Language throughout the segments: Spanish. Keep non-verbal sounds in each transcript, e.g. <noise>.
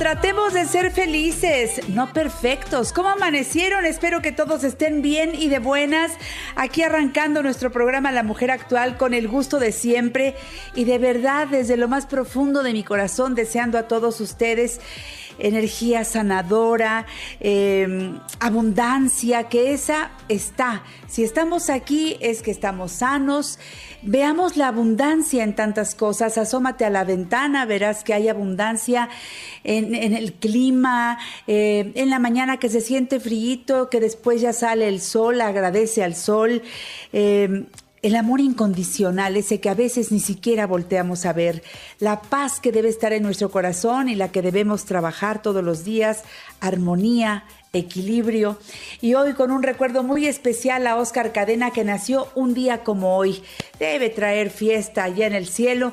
Tratemos de ser felices, no perfectos. ¿Cómo amanecieron? Espero que todos estén bien y de buenas. Aquí arrancando nuestro programa La Mujer Actual con el gusto de siempre y de verdad desde lo más profundo de mi corazón deseando a todos ustedes energía sanadora, eh, abundancia, que esa está. Si estamos aquí es que estamos sanos. Veamos la abundancia en tantas cosas. Asómate a la ventana, verás que hay abundancia en, en el clima, eh, en la mañana que se siente frío, que después ya sale el sol, agradece al sol. Eh, el amor incondicional, ese que a veces ni siquiera volteamos a ver, la paz que debe estar en nuestro corazón y la que debemos trabajar todos los días, armonía, equilibrio. Y hoy con un recuerdo muy especial a Oscar Cadena que nació un día como hoy. Debe traer fiesta allá en el cielo,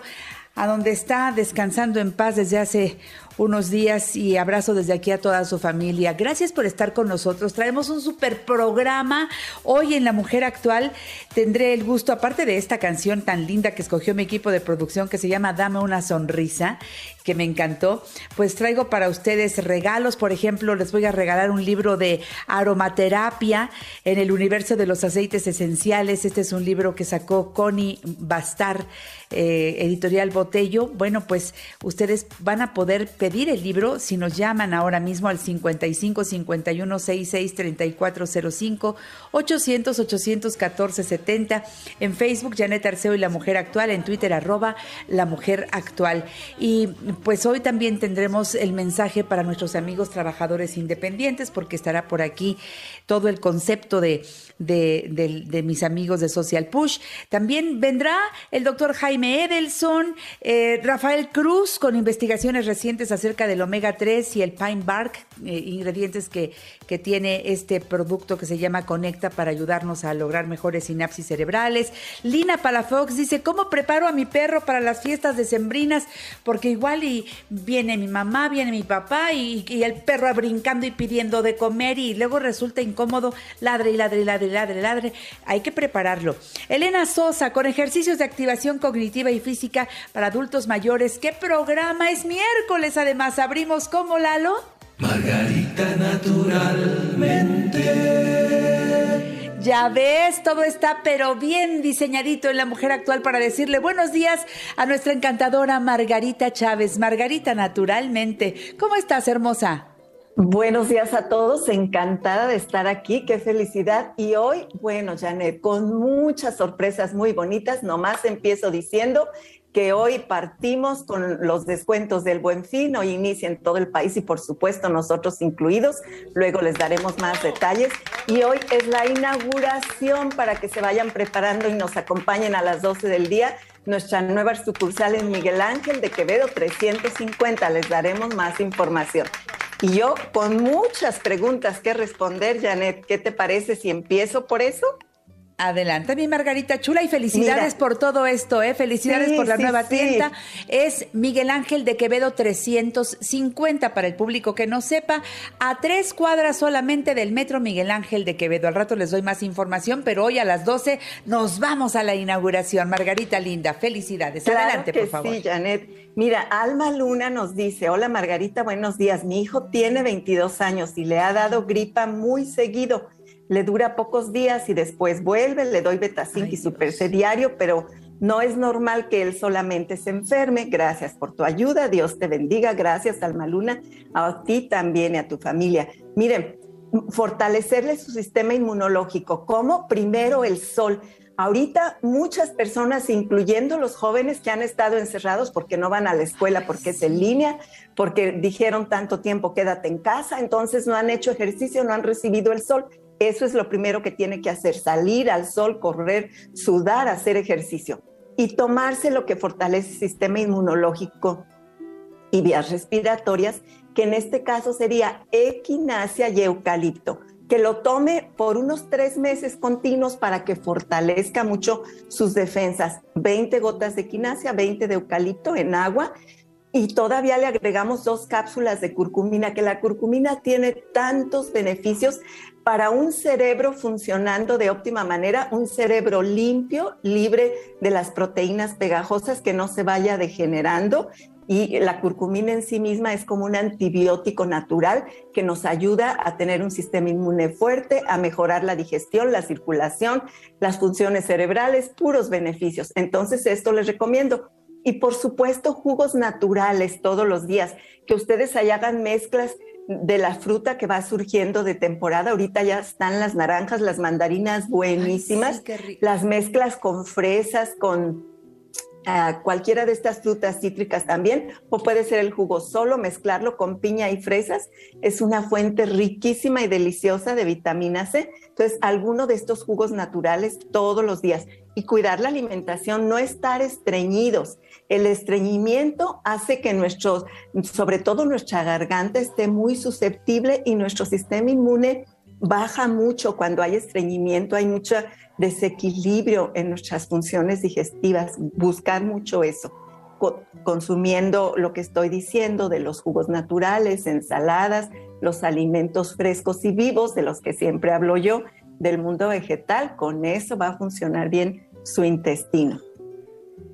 a donde está descansando en paz desde hace unos días y abrazo desde aquí a toda su familia. Gracias por estar con nosotros. Traemos un super programa. Hoy en La Mujer Actual tendré el gusto, aparte de esta canción tan linda que escogió mi equipo de producción que se llama Dame una sonrisa, que me encantó, pues traigo para ustedes regalos. Por ejemplo, les voy a regalar un libro de aromaterapia en el universo de los aceites esenciales. Este es un libro que sacó Connie Bastar, eh, editorial Botello. Bueno, pues ustedes van a poder pedir el libro si nos llaman ahora mismo al 55 51 66 3405 800 814 70 en Facebook Janet Arceo y la Mujer Actual en Twitter arroba la Mujer Actual y pues hoy también tendremos el mensaje para nuestros amigos trabajadores independientes porque estará por aquí todo el concepto de, de, mis amigos de Social Push. También vendrá el doctor Jaime Edelson, eh, Rafael Cruz con investigaciones recientes acerca del omega 3 y el pine bark, eh, ingredientes que, que tiene este producto que se llama Conecta para ayudarnos a lograr mejores sinapsis cerebrales. Lina Palafox dice, ¿cómo preparo a mi perro para las fiestas decembrinas? Porque igual y viene mi mamá, viene mi papá y, el perro brincando y pidiendo de comer y luego resulta incómodo, ladre y ladre y ladre y ladre ladre. Hay que prepararlo. Elena Sosa, con ejercicios de activación cognitiva y física para adultos mayores. ¿Qué programa? Es miércoles, además. Abrimos como Lalo. Margarita naturalmente. Ya ves, todo está pero bien diseñadito en la mujer actual para decirle buenos días a nuestra encantadora Margarita Chávez. Margarita, naturalmente. ¿Cómo estás, hermosa? Buenos días a todos, encantada de estar aquí, qué felicidad. Y hoy, bueno, Janet, con muchas sorpresas muy bonitas, nomás empiezo diciendo que hoy partimos con los descuentos del Buen Fin, hoy inicia en todo el país y por supuesto nosotros incluidos, luego les daremos más detalles. Y hoy es la inauguración para que se vayan preparando y nos acompañen a las 12 del día. Nuestra nueva sucursal en Miguel Ángel de Quevedo 350, les daremos más información. Y yo con muchas preguntas que responder, Janet, ¿qué te parece si empiezo por eso? Adelante, mi Margarita Chula, y felicidades Mira. por todo esto, ¿eh? Felicidades Sí, por la sí, nueva sí. tienda. Es Miguel Ángel de Quevedo 350 para el público que no sepa, a tres cuadras solamente del metro Miguel Ángel de Quevedo. Al rato les doy más información, pero hoy a las 12 nos vamos a la inauguración. Margarita Linda, felicidades. Claro Adelante, que por favor. Sí, Janet. Mira, Alma Luna nos dice, hola Margarita, buenos días. Mi hijo tiene 22 años y le ha dado gripa muy seguido. Le dura pocos días y después vuelve, le doy Betacin Ay, y Super C diario, pero no es normal que él solamente se enferme. Gracias por tu ayuda, Dios te bendiga. Gracias, Alma Luna, a ti también y a tu familia. Miren, fortalecerle su sistema inmunológico. ¿Cómo? Primero el sol. Ahorita muchas personas, incluyendo los jóvenes que han estado encerrados porque no van a la escuela, porque es en línea, porque dijeron tanto tiempo quédate en casa, entonces no han hecho ejercicio, no han recibido el sol. Eso es lo primero que tiene que hacer, salir al sol, correr, sudar, hacer ejercicio y tomarse lo que fortalece el sistema inmunológico y vías respiratorias, que en este caso sería equinacia y eucalipto que lo tome por unos tres meses continuos para que fortalezca mucho sus defensas. 20 gotas de quinasia, 20 de eucalipto en agua y todavía le agregamos dos cápsulas de curcumina, que la curcumina tiene tantos beneficios para un cerebro funcionando de óptima manera, un cerebro limpio, libre de las proteínas pegajosas, que no se vaya degenerando y la curcumina en sí misma es como un antibiótico natural que nos ayuda a tener un sistema inmune fuerte, a mejorar la digestión, la circulación, las funciones cerebrales, puros beneficios. Entonces, esto les recomiendo. Y por supuesto, jugos naturales todos los días, que ustedes ahí hagan mezclas de la fruta que va surgiendo de temporada. Ahorita ya están las naranjas, las mandarinas buenísimas, las mezclas con fresas, con cualquiera de estas frutas cítricas también, o puede ser el jugo solo, mezclarlo con piña y fresas. Es una fuente riquísima y deliciosa de vitamina C. Entonces, alguno de estos jugos naturales todos los días. Y cuidar la alimentación, no estar estreñidos. El estreñimiento hace que nuestro, sobre todo nuestra garganta, esté muy susceptible y nuestro sistema inmune baja mucho. Cuando hay estreñimiento, hay mucho desequilibrio en nuestras funciones digestivas, buscar mucho eso, consumiendo lo que estoy diciendo de los jugos naturales, ensaladas, los alimentos frescos y vivos de los que siempre hablo yo, del mundo vegetal, con eso va a funcionar bien su intestino.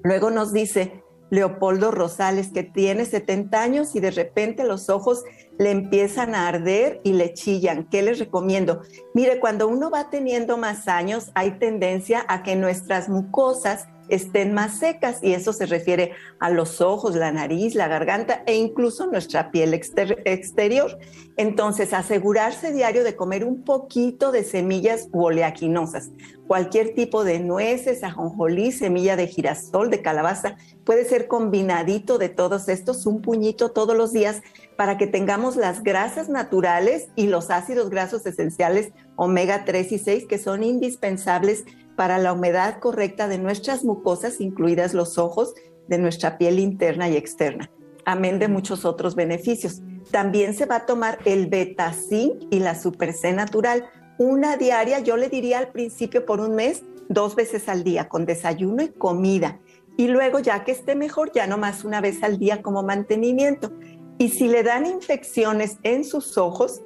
Luego nos dice, Leopoldo Rosales, que tiene 70 años y de repente los ojos le empiezan a arder y le chillan. ¿Qué les recomiendo? Mire, cuando uno va teniendo más años, hay tendencia a que nuestras mucosas estén más secas y eso se refiere a los ojos, la nariz, la garganta e incluso nuestra piel exterior. Entonces, asegurarse diario de comer un poquito de semillas oleaginosas, cualquier tipo de nueces, ajonjolí, semilla de girasol, de calabaza, puede ser combinadito de todos estos, un puñito todos los días para que tengamos las grasas naturales y los ácidos grasos esenciales omega 3 y 6 que son indispensables para la humedad correcta de nuestras mucosas, incluidas los ojos, de nuestra piel interna y externa, amén de muchos otros beneficios. También se va a tomar el betacin y la super C natural, una diaria, yo le diría al principio por un mes, dos veces al día, con desayuno y comida. Y luego, ya que esté mejor, ya no más una vez al día como mantenimiento. Y si le dan infecciones en sus ojos,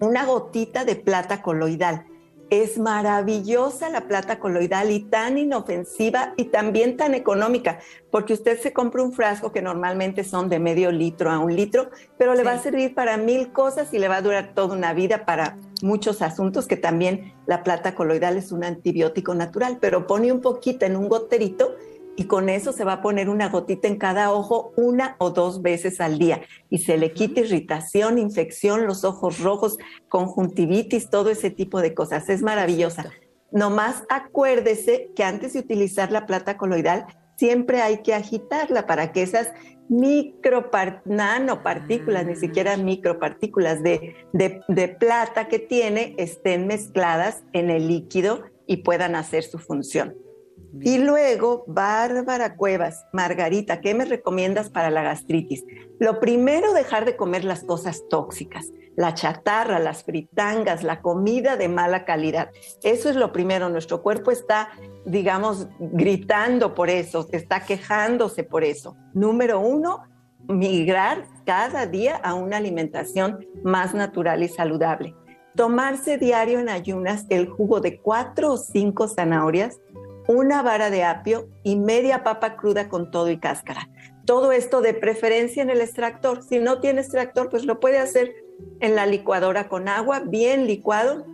una gotita de plata coloidal es maravillosa la plata coloidal y tan inofensiva y también tan económica, porque usted se compra un frasco que normalmente son de medio litro a un litro, pero le va a servir para mil cosas y le va a durar toda una vida para muchos asuntos, que también la plata coloidal es un antibiótico natural, pero pone un poquito en un goterito y con eso se va a poner una gotita en cada ojo una o dos veces al día y se le quita irritación, infección, los ojos rojos, conjuntivitis, todo ese tipo de cosas. Es maravillosa. Nomás acuérdese que antes de utilizar la plata coloidal, siempre hay que agitarla para que esas micro nanopartículas, ni siquiera micropartículas de, de, de plata que tiene estén mezcladas en el líquido y puedan hacer su función. Y luego, Bárbara Cuevas, Margarita, ¿qué me recomiendas para la gastritis? Lo primero, dejar de comer las cosas tóxicas, la chatarra, las fritangas, la comida de mala calidad. Eso es lo primero. Nuestro cuerpo está, digamos, gritando por eso, está quejándose por eso. Número uno, migrar cada día a una alimentación más natural y saludable. Tomarse diario en ayunas el jugo de cuatro o cinco zanahorias una vara de apio y media papa cruda con todo y cáscara. Todo esto de preferencia en el extractor. Si no tiene extractor, pues lo puede hacer en la licuadora con agua, bien licuado,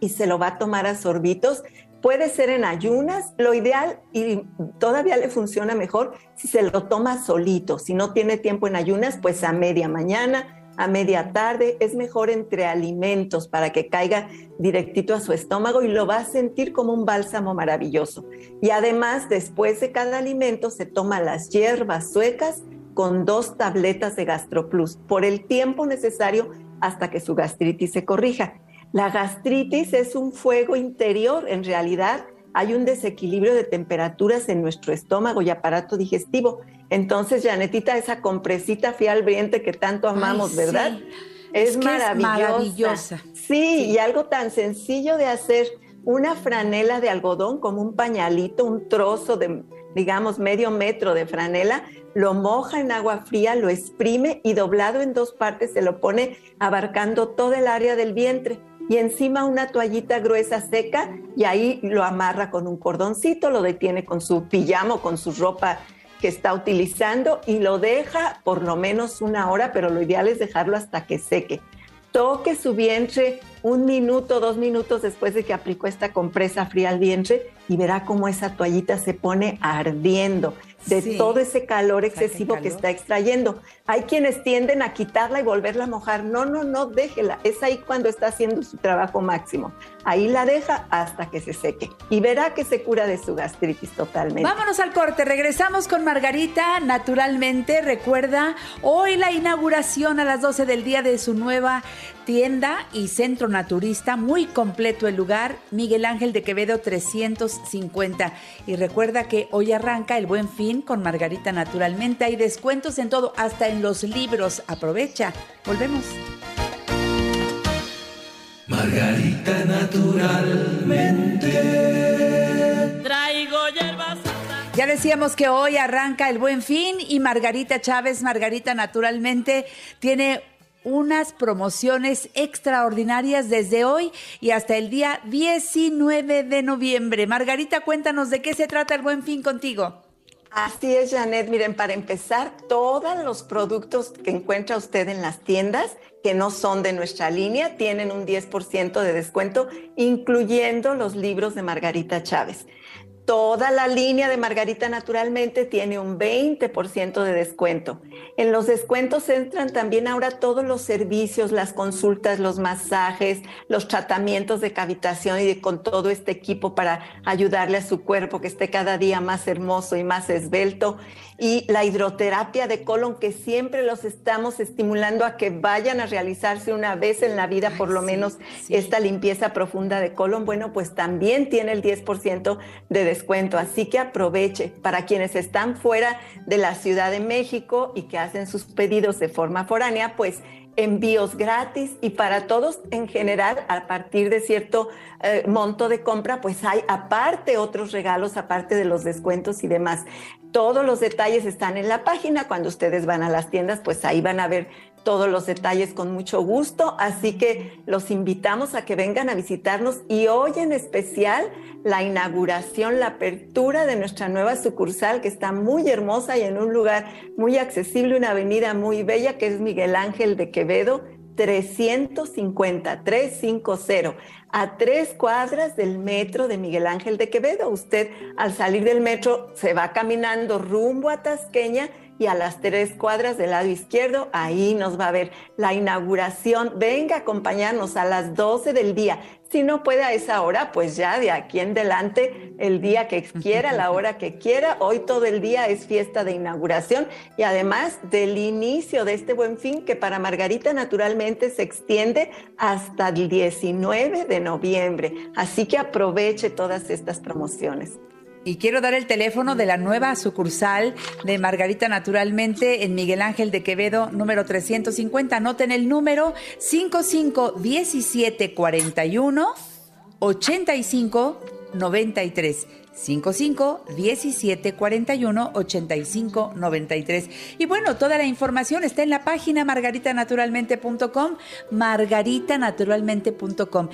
y se lo va a tomar a sorbitos. Puede ser en ayunas, lo ideal y todavía le funciona mejor si se lo toma solito. Si no tiene tiempo en ayunas, pues a media mañana, a media tarde, es mejor entre alimentos para que caiga directito a su estómago y lo va a sentir como un bálsamo maravilloso. Y además, después de cada alimento, se toma las hierbas suecas con dos tabletas de GastroPlus por el tiempo necesario hasta que su gastritis se corrija. La gastritis es un fuego interior, en realidad hay un desequilibrio de temperaturas en nuestro estómago y aparato digestivo Entonces, Janetita, esa compresita fialbriente que tanto amamos, Ay, ¿verdad? sí. Es, Es que es maravillosa. maravillosa. Sí, y algo tan sencillo de hacer, una franela de algodón como un pañalito, un trozo de, digamos, medio metro de franela, lo moja en agua fría, lo exprime y doblado en dos partes se lo pone abarcando todo el área del vientre y encima una toallita gruesa seca y ahí lo amarra con un cordoncito, lo detiene con su pijama con su ropa que está utilizando y lo deja por lo menos una hora, pero lo ideal es dejarlo hasta que seque. Toque su vientre un minuto, dos minutos después de que aplicó esta compresa fría al vientre y verá cómo esa toallita se pone ardiendo de Sí. todo ese calor excesivo que está extrayendo. Hay quienes tienden a quitarla y volverla a mojar. No, no, no, déjela. Es ahí cuando está haciendo su trabajo máximo. Ahí la deja hasta que se seque y verá que se cura de su gastritis totalmente. Vámonos al corte, regresamos con Margarita, naturalmente, recuerda, hoy la inauguración a las 12 del día de su nueva tienda y centro naturista, muy completo el lugar, Miguel Ángel de Quevedo 350. Y recuerda que hoy arranca el buen fin con Margarita, naturalmente, hay descuentos en todo, hasta en los libros, aprovecha, volvemos. Margarita naturalmente. Traigo hierbas. Ya decíamos que hoy arranca el buen fin y Margarita Chávez, Margarita naturalmente, tiene unas promociones extraordinarias desde hoy y hasta el día 19 de noviembre. Margarita, cuéntanos de qué se trata el buen fin contigo. Así es, Janet. Miren, para empezar, todos los productos que encuentra usted en las tiendas que no son de nuestra línea tienen un 10% de descuento, incluyendo los libros de Margarita Chávez. Toda la línea de Margarita naturalmente tiene un 20% de descuento. En los descuentos entran también ahora todos los servicios, las consultas, los masajes, los tratamientos de cavitación y con todo este equipo para ayudarle a su cuerpo que esté cada día más hermoso y más esbelto. Y la hidroterapia de colon que siempre los estamos estimulando a que vayan a realizarse una vez en la vida, por lo sí, menos sí. esta limpieza profunda de colon, bueno, pues también tiene el 10% de descuento. Así que aproveche para quienes están fuera de la Ciudad de México y que hacen sus pedidos de forma foránea, pues envíos gratis y para todos en general, a partir de cierto eh, monto de compra, pues hay aparte otros regalos, aparte de los descuentos y demás. Todos los detalles están en la página. Cuando ustedes van a las tiendas, pues ahí van a ver todos los detalles con mucho gusto. Así que los invitamos a que vengan a visitarnos y hoy en especial la inauguración, la apertura de nuestra nueva sucursal que está muy hermosa y en un lugar muy accesible, una avenida muy bella que es Miguel Ángel de Quevedo. 350, 350, a tres cuadras del metro de Miguel Ángel de Quevedo. Usted al salir del metro se va caminando rumbo a Tasqueña y a las tres cuadras del lado izquierdo, ahí nos va a ver la inauguración. Venga a acompañarnos a las 12 del día. Si no puede a esa hora, pues ya de aquí en adelante, el día que quiera, la hora que quiera. Hoy todo el día es fiesta de inauguración y además del inicio de este buen fin que para Margarita naturalmente se extiende hasta el 19 de noviembre. Así que aproveche todas estas promociones. Y quiero dar el teléfono de la nueva sucursal de Margarita Naturalmente en Miguel Ángel de Quevedo, número 350. Anoten el número 551741 8593. 55 17 41 85 93. Y bueno, toda la información está en la página margaritanaturalmente.com, margaritanaturalmente.com.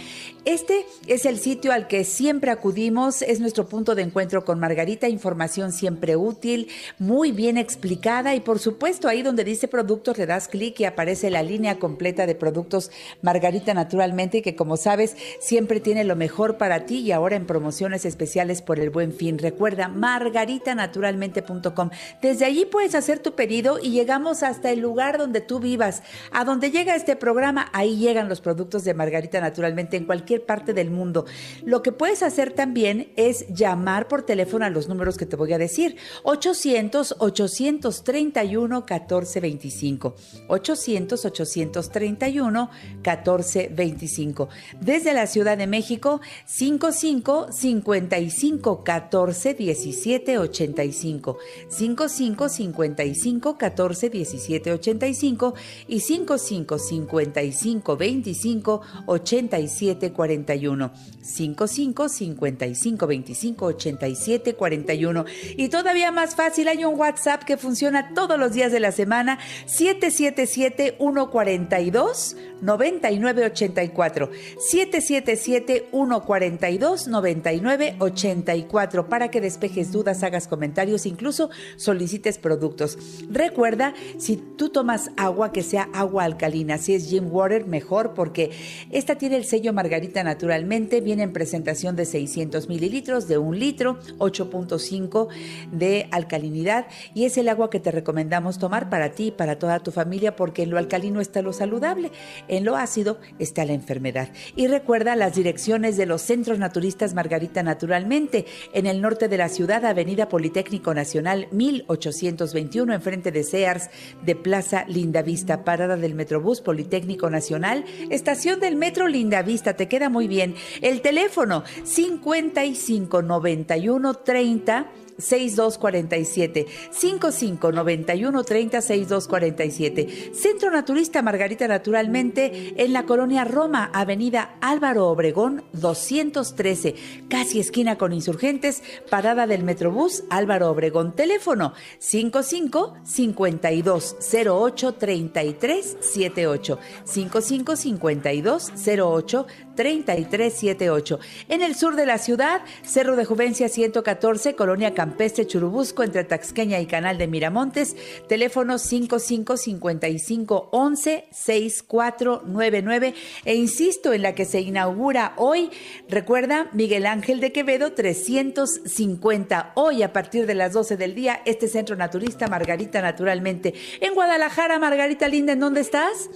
Este es el sitio al que siempre acudimos, es nuestro punto de encuentro con Margarita, información siempre útil, muy bien explicada y por supuesto ahí donde dice productos le das clic y aparece la línea completa de productos Margarita Naturalmente que como sabes siempre tiene lo mejor para ti y ahora en promociones especiales por el buen fin. Recuerda margaritanaturalmente.com. Desde allí puedes hacer tu pedido y llegamos hasta el lugar donde tú vivas. A donde llega este programa, ahí llegan los productos de Margarita Naturalmente en cualquier parte del mundo. Lo que puedes hacer también es llamar por teléfono a los números que te voy a decir. 800 831 1425. 800 831 1425. Desde la Ciudad de México 55 55 14 17 85. 55 55 14 17 85 y 55 55 25 87 41. 55 55 25 87 41. Y todavía más fácil, hay un WhatsApp que funciona todos los días de la semana: 777 142 9984. 777 142 9984 para que despejes dudas, hagas comentarios, incluso solicites productos. Recuerda, si tú tomas agua, que sea agua alcalina. Si es Jim Water, mejor porque esta tiene el sello Margarita naturalmente. Viene en presentación de 600 mililitros, de un litro, 8.5 de alcalinidad. Y es el agua que te recomendamos tomar para ti y para toda tu familia porque en lo alcalino está lo saludable, en lo ácido está la enfermedad. Y recuerda las direcciones de los centros naturistas Margarita Naturalmente en el norte de la ciudad, Avenida Politécnico Nacional 1821, enfrente de Sears, de Plaza Lindavista, parada del Metrobús Politécnico Nacional, estación del Metro Lindavista, te queda muy bien. El teléfono 55 91 30 6247 55 91 30 6247 Centro Naturista Margarita Naturalmente en la colonia Roma, Avenida Álvaro Obregón 213, casi esquina con Insurgentes, parada del Metrobús Álvaro Obregón. Teléfono 55 52 08 33 78 55 52 08 3378. En el sur de la ciudad, Cerro de Juvencia 114, Colonia Campestre Churubusco, entre Taxqueña y Canal de Miramontes, teléfono 5555 11 6499. E insisto en la que se inaugura hoy, recuerda, Miguel Ángel de Quevedo 350. Hoy a partir de las 12 del día, este centro naturista Margarita Naturalmente. En Guadalajara, Margarita Linda, ¿en dónde estás?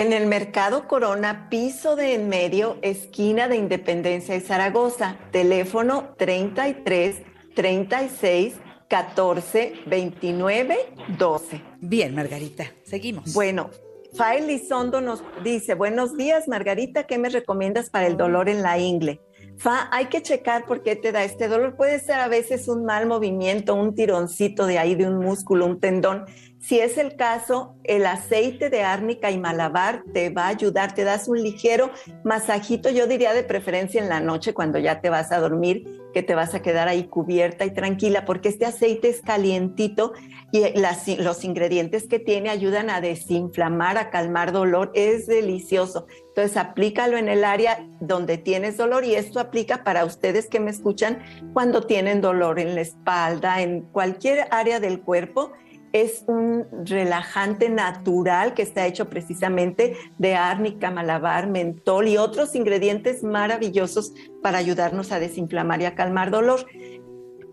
En el Mercado Corona, piso de en medio, esquina de Independencia y Zaragoza. Teléfono 33 36 14 29 12. Bien, Margarita, seguimos. Bueno, Fael Lizondo nos dice, buenos días, Margarita, ¿qué me recomiendas para el dolor en la ingle? Fa, hay que checar por qué te da este dolor. Puede ser a veces un mal movimiento, un tironcito de ahí de un músculo, un tendón. Si es el caso, el aceite de árnica y malabar te va a ayudar, te das un ligero masajito, yo diría de preferencia en la noche cuando ya te vas a dormir, que te vas a quedar ahí cubierta y tranquila, porque este aceite es calientito y las- los ingredientes que tiene ayudan a desinflamar, a calmar dolor, es delicioso. Entonces aplícalo en el área donde tienes dolor y esto aplica para ustedes que me escuchan cuando tienen dolor en la espalda, en cualquier área del cuerpo es un relajante natural que está hecho precisamente de árnica, malabar, mentol y otros ingredientes maravillosos para ayudarnos a desinflamar y a calmar dolor.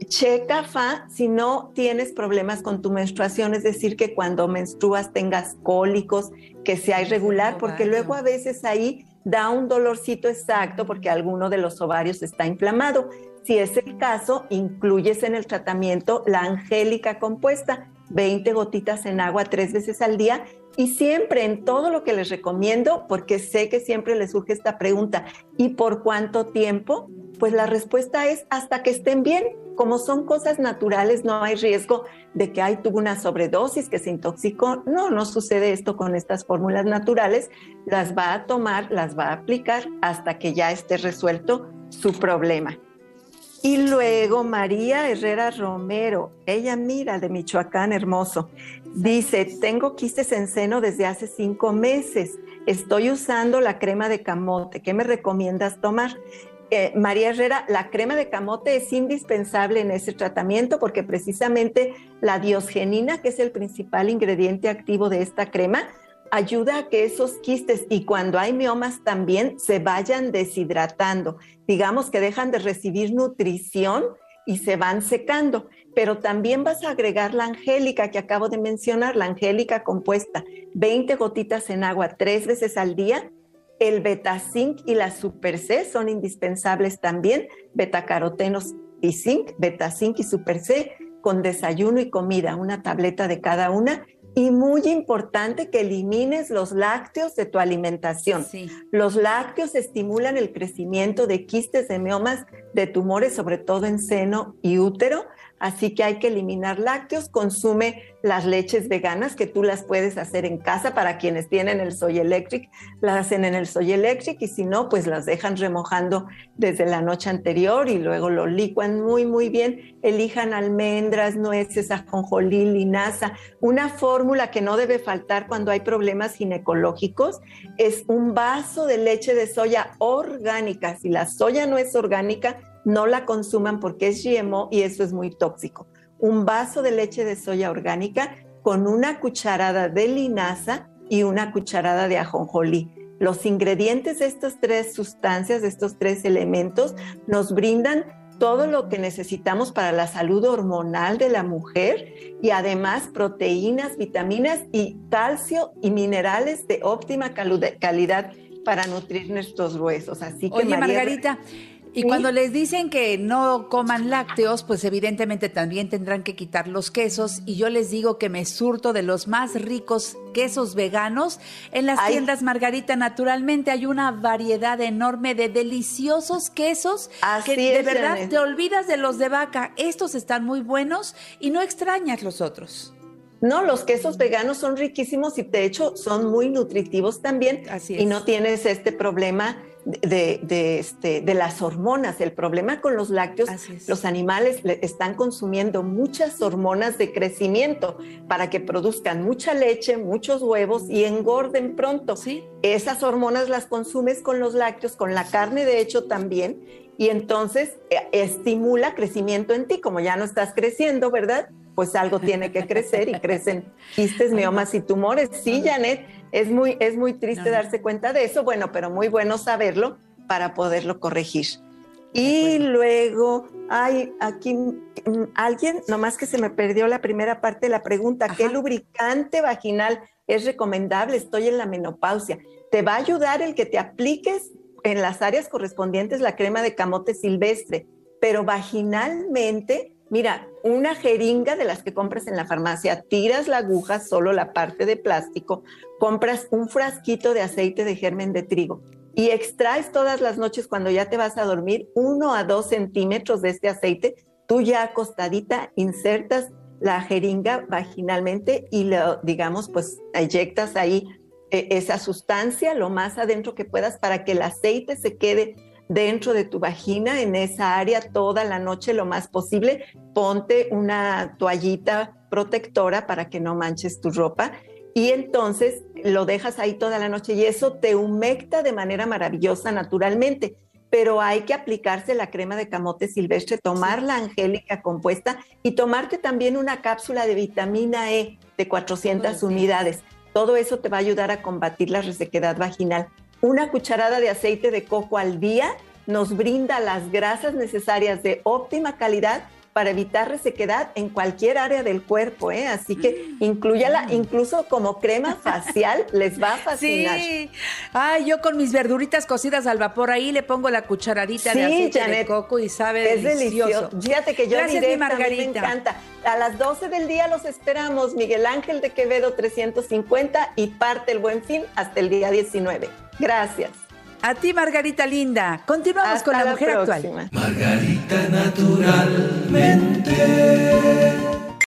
Checa, Fa, si no tienes problemas con tu menstruación, es decir, que cuando menstruas tengas cólicos, que sea irregular, porque luego a veces ahí da un dolorcito exacto porque alguno de los ovarios está inflamado. Si es el caso, incluyes en el tratamiento la angélica compuesta, 20 gotitas en agua tres veces al día y siempre en todo lo que les recomiendo, porque sé que siempre les surge esta pregunta, ¿y por cuánto tiempo? Pues la respuesta es hasta que estén bien. Como son cosas naturales, no hay riesgo de que hay tuvo una sobredosis, que se intoxicó. No, no sucede esto con estas fórmulas naturales. Las va a tomar, las va a aplicar hasta que ya esté resuelto su problema. Y luego María Herrera Romero, ella mira de Michoacán, hermoso, dice, tengo quistes en seno desde hace cinco meses, estoy usando la crema de camote, ¿qué me recomiendas tomar? Eh, María Herrera, la crema de camote es indispensable en ese tratamiento porque precisamente la diosgenina, que es el principal ingrediente activo de esta crema, ayuda a que esos quistes y cuando hay miomas también se vayan deshidratando. Digamos que dejan de recibir nutrición y se van secando. Pero también vas a agregar la angélica que acabo de mencionar, la angélica compuesta, 20 gotitas en agua tres veces al día. El beta-zinc y la super C son indispensables también, betacarotenos y zinc, beta-zinc y super C con desayuno y comida, una tableta de cada una Y muy importante que elimines los lácteos de tu alimentación. Sí. Los lácteos estimulan el crecimiento de quistes de miomas de tumores, sobre todo en seno y útero. Así que hay que eliminar lácteos. Consume las leches veganas que tú las puedes hacer en casa para quienes tienen el Soy Electric. Las hacen en el Soy Electric y si no, pues las dejan remojando desde la noche anterior y luego lo licuan muy, muy bien. Elijan almendras, nueces, ajonjolí, linaza. Una fórmula que no debe faltar cuando hay problemas ginecológicos es un vaso de leche de soya orgánica. Si la soya no es orgánica, no la consuman porque es GMO y eso es muy tóxico. Un vaso de leche de soya orgánica con una cucharada de linaza y una cucharada de ajonjolí. Los ingredientes de estas tres sustancias, de estos tres elementos, nos brindan todo lo que necesitamos para la salud hormonal de la mujer y además proteínas, vitaminas y calcio y minerales de óptima calidad para nutrir nuestros huesos. Así que Oye, María- Margarita, y Sí. cuando les dicen que no coman lácteos, pues evidentemente también tendrán que quitar los quesos. Y yo les digo que me surto de los más ricos quesos veganos. En las Ay. tiendas Margarita, naturalmente hay una variedad enorme de deliciosos quesos Así que de es, verdad Janet. te olvidas de los de vaca. Estos están muy buenos y no extrañas los otros. No, los quesos veganos son riquísimos y de hecho son muy nutritivos también. Así Y es. no tienes este problema de, de, este, de las hormonas. El problema con los lácteos, los animales le- están consumiendo muchas hormonas de crecimiento para que produzcan mucha leche, muchos huevos y engorden pronto. Sí. Esas hormonas las consumes con los lácteos, con la carne de hecho también, y entonces eh, estimula crecimiento en ti. Como ya no estás creciendo, ¿verdad? Pues algo tiene que crecer y crecen <laughs> quistes, miomas y tumores. Sí, Janet, es muy, es muy triste No, no. darse cuenta de eso, bueno, pero muy bueno saberlo para poderlo corregir. Y luego, hay aquí mm, alguien, nomás que se me perdió la primera parte de la pregunta, ¿qué lubricante vaginal es recomendable? Estoy en la menopausia. Te va a ayudar el que te apliques en las áreas correspondientes la crema de camote silvestre, pero vaginalmente, mira, una jeringa de las que compras en la farmacia, tiras la aguja, solo la parte de plástico, compras un frasquito de aceite de germen de trigo y extraes todas las noches cuando ya te vas a dormir uno a dos centímetros de este aceite, tú ya acostadita insertas la jeringa vaginalmente y lo, digamos, pues eyectas ahí eh, esa sustancia lo más adentro que puedas para que el aceite se quede dentro de tu vagina, en esa área toda la noche lo más posible. Ponte una toallita protectora para que no manches tu ropa y entonces lo dejas ahí toda la noche y eso te humecta de manera maravillosa naturalmente. Pero hay que aplicarse la crema de camote silvestre, tomar la angélica compuesta y tomarte también una cápsula de vitamina E de 400 unidades. Todo eso te va a ayudar a combatir la resequedad vaginal. Una cucharada de aceite de coco al día nos brinda las grasas necesarias de óptima calidad para evitar resequedad en cualquier área del cuerpo, ¿eh? Así que incluyala incluso como crema <laughs> facial, les va a fascinar. Sí. Ay, yo con mis verduritas cocidas al vapor ahí le pongo la cucharadita de aceite de coco y sabe Es delicioso. Fíjate que yo Gracias, mi directa, a mí me encanta. A las 12 del día los esperamos, Miguel Ángel de Quevedo 350 y parte el buen fin hasta el día 19. Gracias. A ti, Margarita Linda. Continuamos Hasta con la, la mujer actual. Margarita naturalmente.